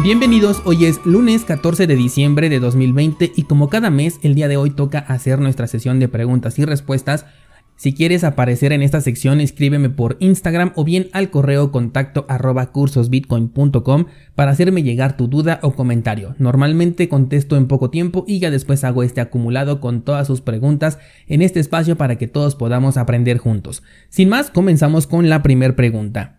Bienvenidos, hoy es lunes 14 de diciembre de 2020 y como cada mes el día de hoy toca hacer nuestra sesión de preguntas y respuestas. Si quieres aparecer en esta sección escríbeme por Instagram o bien al correo contacto arroba cursosbitcoin.com para hacerme llegar tu duda o comentario. Normalmente contesto en poco tiempo y ya después hago este acumulado con todas sus preguntas en este espacio para que todos podamos aprender juntos. Sin más, comenzamos con la primera pregunta.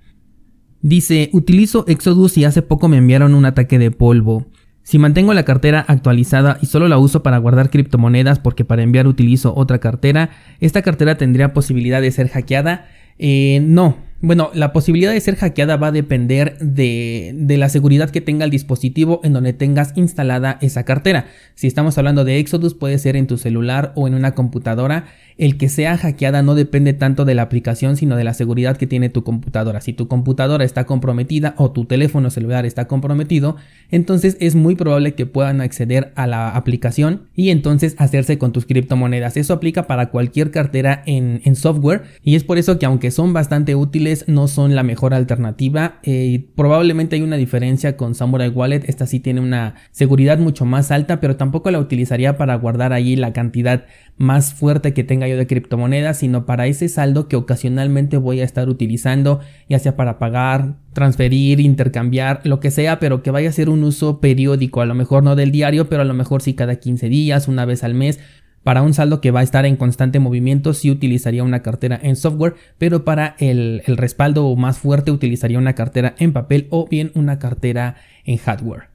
Dice, utilizo Exodus y hace poco me enviaron un ataque de polvo. Si mantengo la cartera actualizada y solo la uso para guardar criptomonedas porque para enviar utilizo otra cartera, ¿esta cartera tendría posibilidad de ser hackeada? Eh, no, bueno, la posibilidad de ser hackeada va a depender de, de, la seguridad que tenga el dispositivo en donde tengas instalada esa cartera. Si estamos hablando de Exodus, puede ser en tu celular o en una computadora. El que sea hackeada no depende tanto de la aplicación, sino de la seguridad que tiene tu computadora. Si tu computadora está comprometida o tu teléfono celular está comprometido, entonces es muy probable que puedan acceder a la aplicación y entonces hacerse con tus criptomonedas. Eso aplica para cualquier cartera en, en software y es por eso que aunque son bastante útiles, no son la mejor alternativa. Eh, probablemente hay una diferencia con Samurai Wallet. Esta sí tiene una seguridad mucho más alta, pero tampoco la utilizaría para guardar allí la cantidad más fuerte que tenga de criptomonedas, sino para ese saldo que ocasionalmente voy a estar utilizando, ya sea para pagar, transferir, intercambiar, lo que sea, pero que vaya a ser un uso periódico, a lo mejor no del diario, pero a lo mejor sí cada 15 días, una vez al mes para un saldo que va a estar en constante movimiento sí utilizaría una cartera en software, pero para el respaldo más fuerte utilizaría una cartera en papel o bien una cartera en hardware.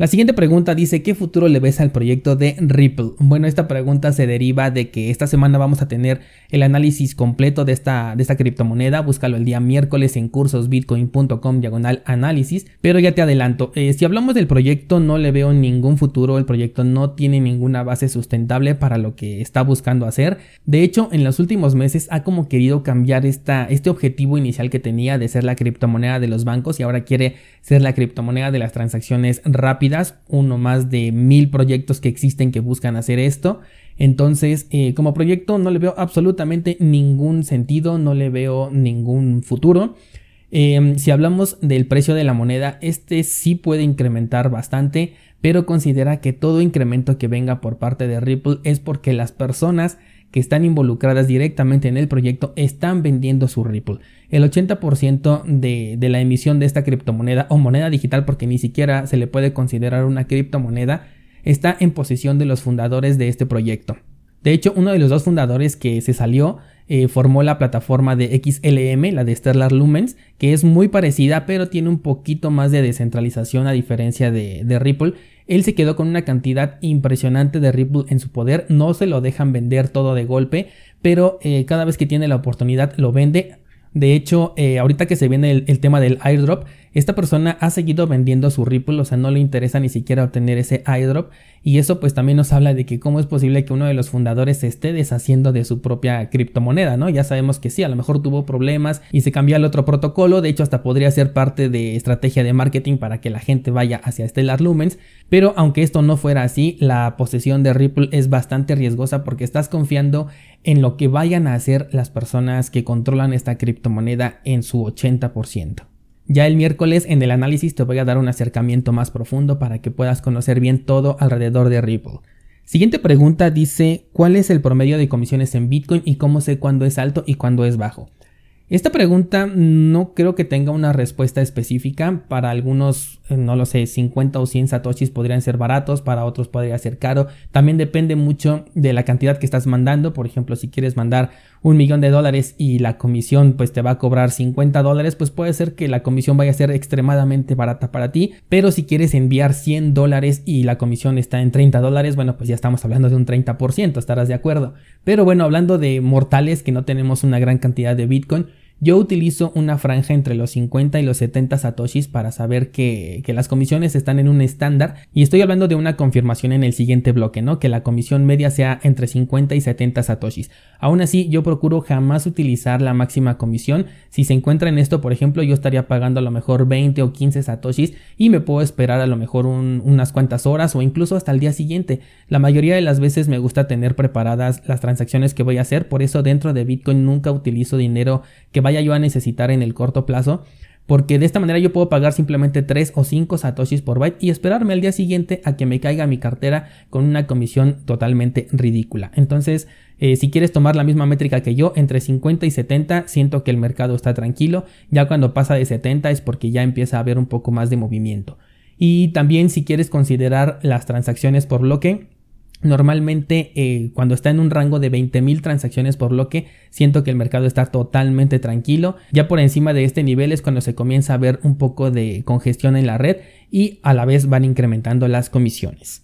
La siguiente pregunta dice, ¿qué futuro le ves al proyecto de Ripple? Bueno, esta pregunta se deriva de que esta semana vamos a tener el análisis completo de esta, de esta criptomoneda. Búscalo el día miércoles en cursosbitcoin.com diagonal análisis. Pero ya te adelanto, eh, si hablamos del proyecto no le veo ningún futuro. El proyecto no tiene ninguna base sustentable para lo que está buscando hacer. De hecho, en los últimos meses ha como querido cambiar esta, este objetivo inicial que tenía de ser la criptomoneda de los bancos y ahora quiere ser la criptomoneda de las transacciones rápidas uno más de mil proyectos que existen que buscan hacer esto. Entonces, eh, como proyecto no le veo absolutamente ningún sentido, no le veo ningún futuro. Em, si hablamos del precio de la moneda, este sí puede incrementar bastante, pero considera que todo incremento que venga por parte de Ripple es porque las personas que están involucradas directamente en el proyecto están vendiendo su Ripple. El 80% de, de, la emisión de esta criptomoneda o moneda digital, porque ni siquiera se le puede considerar una criptomoneda, está en posesión de los fundadores de este proyecto. De hecho, uno de los dos fundadores que se salió eh, formó la plataforma de XLM, la de Stellar Lumens, que es muy parecida, pero tiene un poquito más de descentralización a diferencia de, de Ripple. Él se quedó con una cantidad impresionante de Ripple en su poder, no se lo dejan vender todo de golpe, pero eh, cada vez que tiene la oportunidad lo vende. De hecho, eh, ahorita que se viene el, tema del airdrop, esta persona ha seguido vendiendo su Ripple, o sea, no le interesa ni siquiera obtener ese airdrop. Y eso pues también nos habla de que cómo es posible que uno de los fundadores se esté deshaciendo de su propia criptomoneda, ¿no? Ya sabemos que sí, a lo mejor tuvo problemas y se cambió al otro protocolo, de hecho hasta podría ser parte de estrategia de marketing para que la gente vaya hacia Stellar Lumens, pero aunque esto no fuera así, la posesión de Ripple es bastante riesgosa porque estás confiando en lo que vayan a hacer las personas que controlan esta criptomoneda en su 80%. Ya el miércoles en el análisis te voy a dar un acercamiento más profundo para que puedas conocer bien todo alrededor de Ripple. Siguiente pregunta dice, ¿cuál es el promedio de comisiones en Bitcoin y cómo sé cuándo es alto y cuándo es bajo? Esta pregunta no creo que tenga una respuesta específica. Para algunos, eh, no lo sé, 50 o 100 satoshis podrían ser baratos, para otros podría ser caro. También depende mucho de la cantidad que estás mandando. Por ejemplo, si quieres mandar un millón de dólares y la comisión pues te va a cobrar 50 dólares, pues puede ser que la comisión vaya a ser extremadamente barata para ti. Pero si quieres enviar 100 dólares y la comisión está en 30 dólares, bueno, pues ya estamos hablando de un 30%, estarás de acuerdo. Pero bueno, hablando de mortales que no tenemos una gran cantidad de Bitcoin, yo utilizo una franja entre los 50 y los 70 satoshis para saber que, que, las comisiones están en un estándar y estoy hablando de una confirmación en el siguiente bloque, ¿no? Que la comisión media sea entre 50 y 70 satoshis. Aún así, yo procuro jamás utilizar la máxima comisión. Si se encuentra en esto, por ejemplo, yo estaría pagando a lo mejor 20 o 15 satoshis y me puedo esperar a lo mejor unas cuantas horas o incluso hasta el día siguiente. La mayoría de las veces me gusta tener preparadas las transacciones que voy a hacer, por eso dentro de Bitcoin nunca utilizo dinero que vaya yo a necesitar en el corto plazo porque de esta manera yo puedo pagar simplemente 3 o 5 satoshis por byte y esperarme al día siguiente a que me caiga mi cartera con una comisión totalmente ridícula. Entonces, eh, si quieres tomar la misma métrica que yo, entre 50 y 70, siento que el mercado está tranquilo. Ya cuando pasa de 70 es porque ya empieza a haber un poco más de movimiento. Y también si quieres considerar las transacciones por bloque, Normalmente eh, cuando está en un rango de 20.000 transacciones por bloque, siento que el mercado está totalmente tranquilo. Ya por encima de este nivel es cuando se comienza a ver un poco de congestión en la red y a la vez van incrementando las comisiones.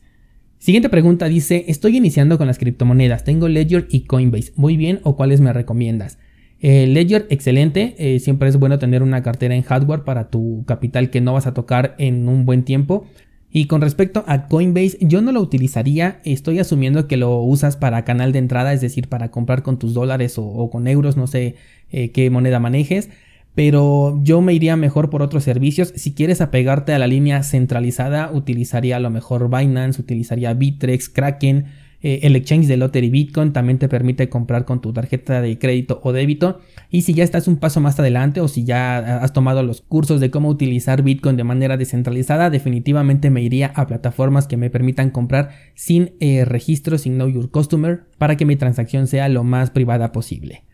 Siguiente pregunta dice, estoy iniciando con las criptomonedas, tengo Ledger y Coinbase, ¿muy bien o cuáles me recomiendas? Eh, Ledger, excelente, eh, siempre es bueno tener una cartera en hardware para tu capital que no vas a tocar en un buen tiempo. Y con respecto a Coinbase, yo no lo utilizaría, estoy asumiendo que lo usas para canal de entrada, es decir, para comprar con tus dólares o, con euros, no sé eh, qué moneda manejes, pero yo me iría mejor por otros servicios. Si quieres apegarte a la línea centralizada, utilizaría a lo mejor Binance, utilizaría Bitrex, Kraken, eh, el exchange de Lottery Bitcoin también te permite comprar con tu tarjeta de crédito o débito. Y si ya estás un paso más adelante o si ya has tomado los cursos de cómo utilizar Bitcoin de manera descentralizada, definitivamente me iría a plataformas que me permitan comprar sin eh, registro, sin Know Your Customer, para que mi transacción sea lo más privada posible.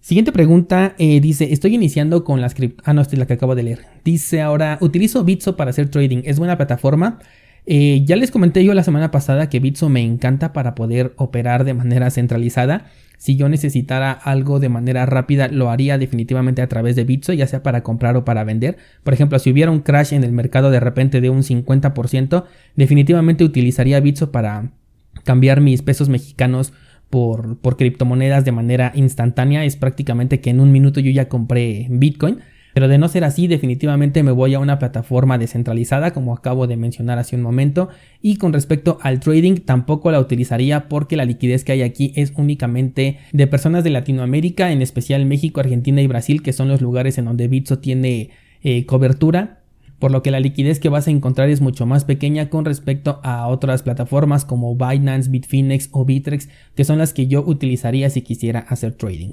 Siguiente pregunta, eh, dice, estoy iniciando con las cripto... Ah, no, esta es la que acabo de leer. Dice ahora, utilizo Bitso para hacer trading, ¿es buena plataforma? Eh, ya les comenté yo la semana pasada que Bitso me encanta para poder operar de manera centralizada. Si yo necesitara algo de manera rápida, lo haría definitivamente a través de Bitso, ya sea para comprar o para vender. Por ejemplo, si hubiera un crash en el mercado de repente de un 50%, definitivamente utilizaría Bitso para cambiar mis pesos mexicanos por, por criptomonedas de manera instantánea. Es prácticamente que en un minuto yo ya compré Bitcoin. Pero de no ser así, definitivamente me voy a una plataforma descentralizada, como acabo de mencionar hace un momento. Y con respecto al trading, tampoco la utilizaría porque la liquidez que hay aquí es únicamente de personas de Latinoamérica, en especial México, Argentina y Brasil, que son los lugares en donde Bitso tiene eh, cobertura por lo que la liquidez que vas a encontrar es mucho más pequeña con respecto a otras plataformas como Binance, Bitfinex o Bitrex, que son las que yo utilizaría si quisiera hacer trading.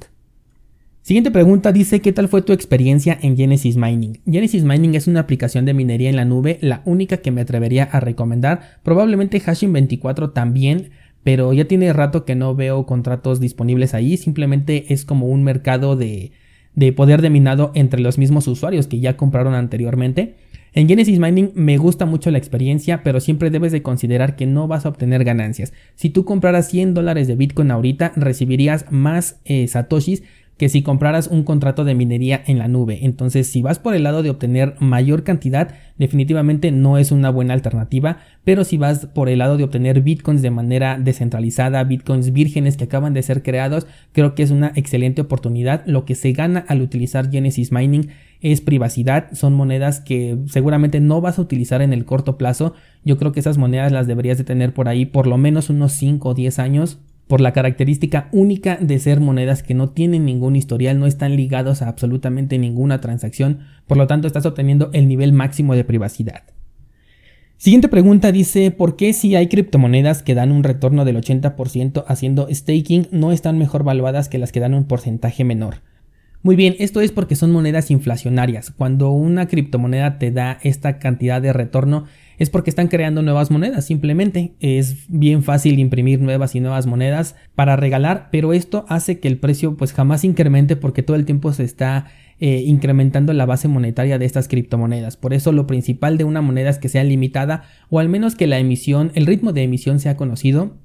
Siguiente pregunta dice, ¿qué tal fue tu experiencia en Genesis Mining? Genesis Mining es una aplicación de minería en la nube, la única que me atrevería a recomendar. Probablemente Hashing 24 también, pero ya tiene rato que no veo contratos disponibles ahí. Simplemente es como un mercado de, de poder de minado entre los mismos usuarios que ya compraron anteriormente. En Genesis Mining me gusta mucho la experiencia, pero siempre debes de considerar que no vas a obtener ganancias. Si tú compraras 100 dólares de Bitcoin ahorita, recibirías más eh, satoshis que si compraras un contrato de minería en la nube. Entonces, si vas por el lado de obtener mayor cantidad, definitivamente no es una buena alternativa, pero si vas por el lado de obtener bitcoins de manera descentralizada, bitcoins vírgenes que acaban de ser creados, creo que es una excelente oportunidad. Lo que se gana al utilizar Genesis Mining es privacidad, son monedas que seguramente no vas a utilizar en el corto plazo. Yo creo que esas monedas las deberías de tener por ahí por lo menos unos 5 o 10 años por la característica única de ser monedas que no tienen ningún historial, no están ligados a absolutamente ninguna transacción, por lo tanto estás obteniendo el nivel máximo de privacidad. Siguiente pregunta dice, ¿por qué si hay criptomonedas que dan un retorno del 80% haciendo staking no están mejor valuadas que las que dan un porcentaje menor? Muy bien, esto es porque son monedas inflacionarias. Cuando una criptomoneda te da esta cantidad de retorno es porque están creando nuevas monedas, simplemente. Es bien fácil imprimir nuevas y nuevas monedas para regalar, pero esto hace que el precio pues jamás incremente porque todo el tiempo se está eh, incrementando la base monetaria de estas criptomonedas. Por eso lo principal de una moneda es que sea limitada o al menos que la emisión, el ritmo de emisión sea conocido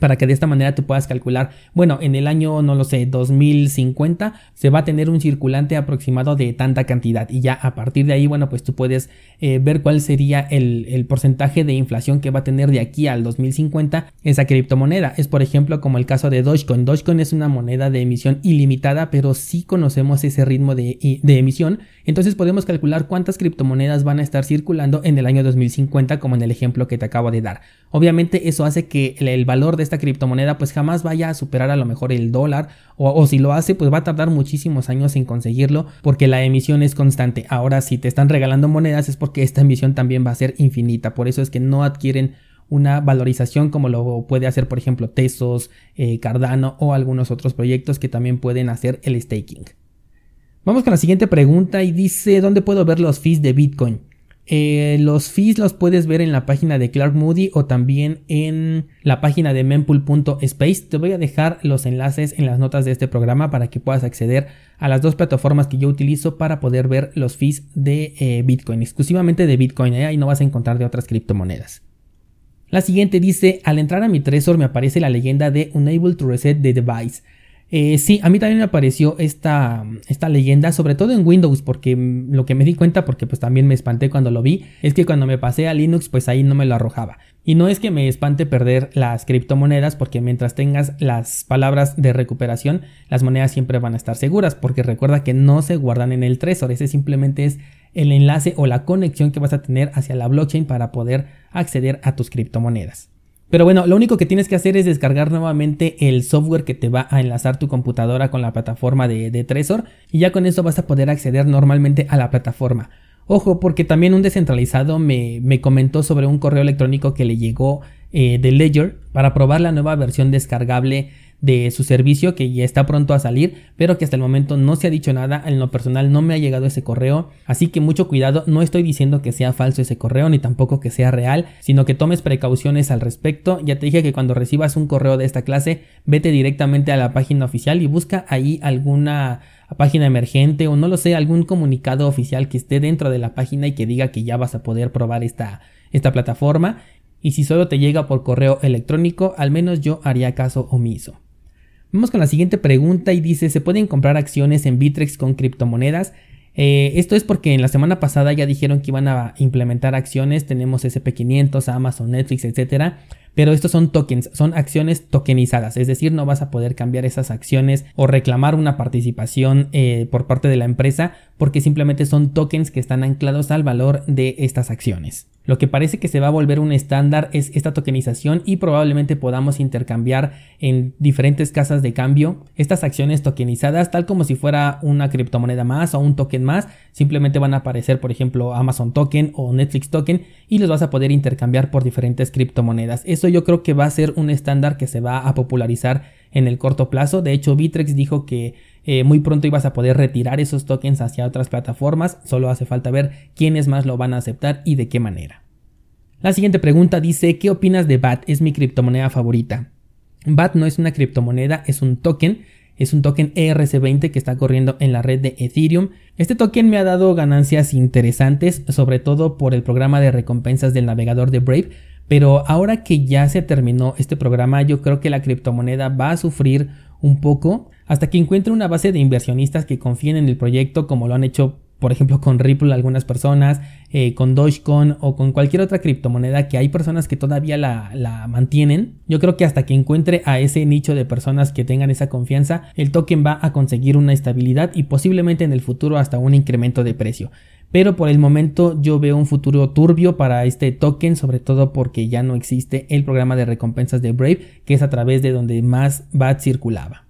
para que de esta manera tú puedas calcular, bueno, en el año, no lo sé, 2050 se va a tener un circulante aproximado de tanta cantidad y ya a partir de ahí, bueno, pues tú puedes eh, ver cuál sería el, el, porcentaje de inflación que va a tener de aquí al 2050 esa criptomoneda. Es por ejemplo como el caso de Dogecoin. Dogecoin es una moneda de emisión ilimitada, pero sí conocemos ese ritmo de, de emisión, entonces podemos calcular cuántas criptomonedas van a estar circulando en el año 2050 como en el ejemplo que te acabo de dar. Obviamente eso hace que el valor de esta criptomoneda pues jamás vaya a superar a lo mejor el dólar o, si lo hace pues va a tardar muchísimos años en conseguirlo porque la emisión es constante. Ahora si te están regalando monedas es porque esta emisión también va a ser infinita. Por eso es que no adquieren una valorización como lo puede hacer por ejemplo Tesos, eh, Cardano o algunos otros proyectos que también pueden hacer el staking. Vamos con la siguiente pregunta y dice, ¿dónde puedo ver los fees de Bitcoin? Eh, los fees los puedes ver en la página de Clark Moody o también en la página de mempool.space. Te voy a dejar los enlaces en las notas de este programa para que puedas acceder a las dos plataformas que yo utilizo para poder ver los fees de eh, Bitcoin, exclusivamente de Bitcoin. ¿eh? Ahí no vas a encontrar de otras criptomonedas. La siguiente dice, al entrar a mi Trezor me aparece la leyenda de Unable to Reset the Device. Eh, sí, a mí también me apareció esta, esta leyenda, sobre todo en Windows, porque lo que me di cuenta, porque pues también me espanté cuando lo vi, es que cuando me pasé a Linux, pues ahí no me lo arrojaba. Y no es que me espante perder las criptomonedas, porque mientras tengas las palabras de recuperación, las monedas siempre van a estar seguras, porque recuerda que no se guardan en el Trezor, ese simplemente es el enlace o la conexión que vas a tener hacia la blockchain para poder acceder a tus criptomonedas. Pero bueno, lo único que tienes que hacer es descargar nuevamente el software que te va a enlazar tu computadora con la plataforma de, de Trezor y ya con eso vas a poder acceder normalmente a la plataforma. Ojo, porque también un descentralizado me, me comentó sobre un correo electrónico que le llegó eh, de Ledger para probar la nueva versión descargable de su servicio que ya está pronto a salir, pero que hasta el momento no se ha dicho nada, en lo personal no me ha llegado ese correo, así que mucho cuidado, no estoy diciendo que sea falso ese correo ni tampoco que sea real, sino que tomes precauciones al respecto, ya te dije que cuando recibas un correo de esta clase, vete directamente a la página oficial y busca ahí alguna página emergente o no lo sé, algún comunicado oficial que esté dentro de la página y que diga que ya vas a poder probar esta, esta plataforma. Y si solo te llega por correo electrónico, al menos yo haría caso omiso. Vamos con la siguiente pregunta y dice, ¿se pueden comprar acciones en Bitrex con criptomonedas? Eh, esto es porque en la semana pasada ya dijeron que iban a implementar acciones, tenemos SP500, Amazon, Netflix, etcétera, pero estos son tokens, son acciones tokenizadas, es decir, no vas a poder cambiar esas acciones o reclamar una participación eh, por parte de la empresa porque simplemente son tokens que están anclados al valor de estas acciones. Lo que parece que se va a volver un estándar es esta tokenización y probablemente podamos intercambiar en diferentes casas de cambio estas acciones tokenizadas tal como si fuera una criptomoneda más o un token más. Simplemente van a aparecer por ejemplo Amazon token o Netflix token y los vas a poder intercambiar por diferentes criptomonedas. Eso yo creo que va a ser un estándar que se va a popularizar en el corto plazo. De hecho Bitrex dijo que eh, muy pronto ibas a poder retirar esos tokens hacia otras plataformas, solo hace falta ver quiénes más lo van a aceptar y de qué manera. La siguiente pregunta dice, ¿qué opinas de BAT? Es mi criptomoneda favorita. BAT no es una criptomoneda, es un token, es un token ERC20 que está corriendo en la red de Ethereum. Este token me ha dado ganancias interesantes, sobre todo por el programa de recompensas del navegador de Brave, pero ahora que ya se terminó este programa, yo creo que la criptomoneda va a sufrir un poco hasta que encuentre una base de inversionistas que confíen en el proyecto como lo han hecho por ejemplo con Ripple algunas personas, eh, con Dogecoin o con cualquier otra criptomoneda que hay personas que todavía la, la, mantienen. Yo creo que hasta que encuentre a ese nicho de personas que tengan esa confianza, el token va a conseguir una estabilidad y posiblemente en el futuro hasta un incremento de precio. Pero por el momento yo veo un futuro turbio para este token, sobre todo porque ya no existe el programa de recompensas de Brave, que es a través de donde más BAT circulaba.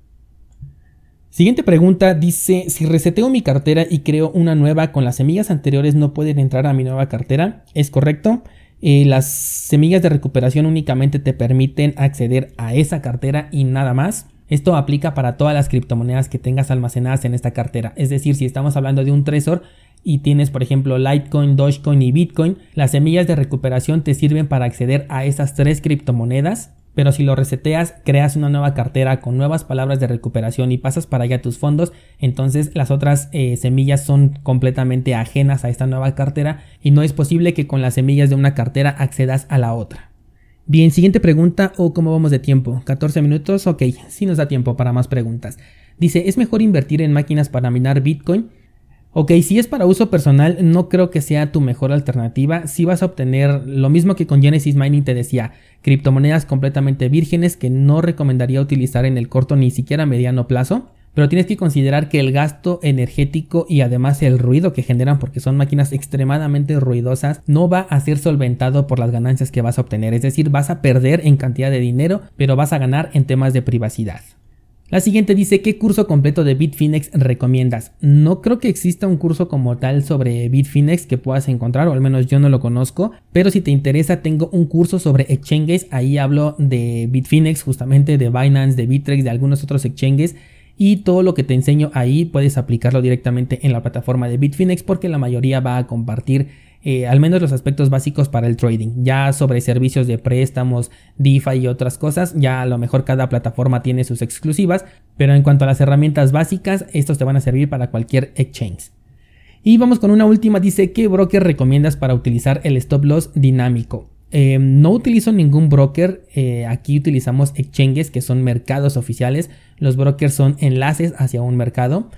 Siguiente pregunta dice, si reseteo mi cartera y creo una nueva con las semillas anteriores no pueden entrar a mi nueva cartera, ¿es correcto? Eh, las semillas de recuperación únicamente te permiten acceder a esa cartera y nada más. Esto aplica para todas las criptomonedas que tengas almacenadas en esta cartera. Es decir, si estamos hablando de un Trezor y tienes, por ejemplo, Litecoin, Dogecoin y Bitcoin, las semillas de recuperación te sirven para acceder a esas tres criptomonedas pero si lo reseteas, creas una nueva cartera con nuevas palabras de recuperación y pasas para allá tus fondos, entonces las otras eh, semillas son completamente ajenas a esta nueva cartera y no es posible que con las semillas de una cartera accedas a la otra. Bien, siguiente pregunta o cómo vamos de tiempo. 14 minutos, ok, sí nos da tiempo para más preguntas. Dice, ¿es mejor invertir en máquinas para minar Bitcoin? Ok, si es para uso personal, no creo que sea tu mejor alternativa. Si vas a obtener lo mismo que con Genesis Mining te decía, criptomonedas completamente vírgenes que no recomendaría utilizar en el corto ni siquiera mediano plazo. Pero tienes que considerar que el gasto energético y además el ruido que generan porque son máquinas extremadamente ruidosas no va a ser solventado por las ganancias que vas a obtener. Es decir, vas a perder en cantidad de dinero, pero vas a ganar en temas de privacidad. La siguiente dice, ¿qué curso completo de Bitfinex recomiendas? No creo que exista un curso como tal sobre Bitfinex que puedas encontrar, o al menos yo no lo conozco, pero si te interesa tengo un curso sobre exchanges, ahí hablo de Bitfinex, justamente de Binance, de Bittrex, de algunos otros exchanges, y todo lo que te enseño ahí puedes aplicarlo directamente en la plataforma de Bitfinex porque la mayoría va a compartir eh, al menos los aspectos básicos para el trading. Ya sobre servicios de préstamos, DeFi y otras cosas, ya a lo mejor cada plataforma tiene sus exclusivas, pero en cuanto a las herramientas básicas, estos te van a servir para cualquier exchange. Y vamos con una última, dice, ¿qué broker recomiendas para utilizar el stop loss dinámico? Eh, no utilizo ningún broker, eh, aquí utilizamos exchanges que son mercados oficiales, los brokers son enlaces hacia un mercado.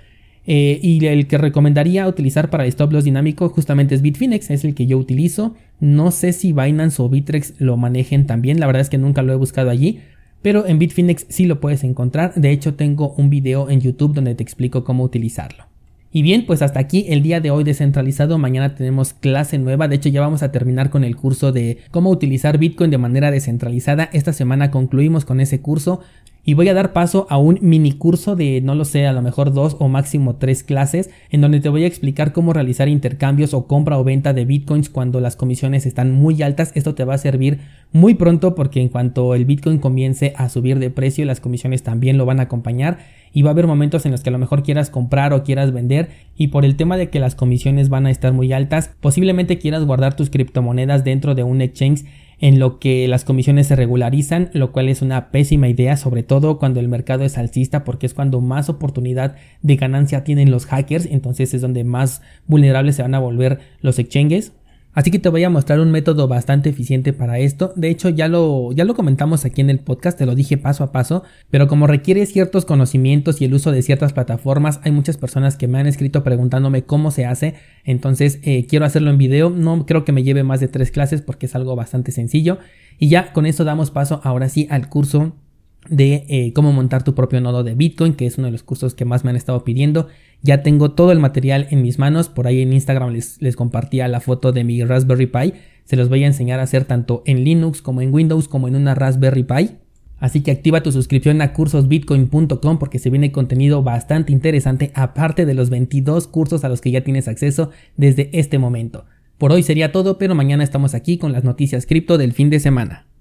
Eh, y el que recomendaría utilizar para el stop loss dinámico justamente es Bitfinex, es el que yo utilizo. No sé si Binance o Bitrex lo manejen también, la verdad es que nunca lo he buscado allí. Pero en Bitfinex sí lo puedes encontrar. De hecho, tengo un video en YouTube donde te explico cómo utilizarlo. Y bien, pues hasta aquí el día de hoy descentralizado. Mañana tenemos clase nueva. De hecho, ya vamos a terminar con el curso de cómo utilizar Bitcoin de manera descentralizada. Esta semana concluimos con ese curso. Y voy a dar paso a un mini curso de, no lo sé, a lo mejor dos o máximo tres clases, en donde te voy a explicar cómo realizar intercambios o compra o venta de bitcoins cuando las comisiones están muy altas. Esto te va a servir muy pronto porque en cuanto el bitcoin comience a subir de precio, las comisiones también lo van a acompañar y va a haber momentos en los que a lo mejor quieras comprar o quieras vender y por el tema de que las comisiones van a estar muy altas, posiblemente quieras guardar tus criptomonedas dentro de un exchange en lo que las comisiones se regularizan, lo cual es una pésima idea, sobre todo cuando el mercado es alcista, porque es cuando más oportunidad de ganancia tienen los hackers, entonces es donde más vulnerables se van a volver los exchanges. Así que te voy a mostrar un método bastante eficiente para esto. De hecho, ya lo, ya lo comentamos aquí en el podcast, te lo dije paso a paso, pero como requiere ciertos conocimientos y el uso de ciertas plataformas, hay muchas personas que me han escrito preguntándome cómo se hace. Entonces, eh, quiero hacerlo en video. No creo que me lleve más de tres clases porque es algo bastante sencillo. Y ya con eso damos paso ahora sí al curso de eh, cómo montar tu propio nodo de Bitcoin, que es uno de los cursos que más me han estado pidiendo. Ya tengo todo el material en mis manos, por ahí en Instagram les, les compartía la foto de mi Raspberry Pi, se los voy a enseñar a hacer tanto en Linux como en Windows como en una Raspberry Pi. Así que activa tu suscripción a cursosbitcoin.com porque se viene contenido bastante interesante aparte de los 22 cursos a los que ya tienes acceso desde este momento. Por hoy sería todo, pero mañana estamos aquí con las noticias cripto del fin de semana.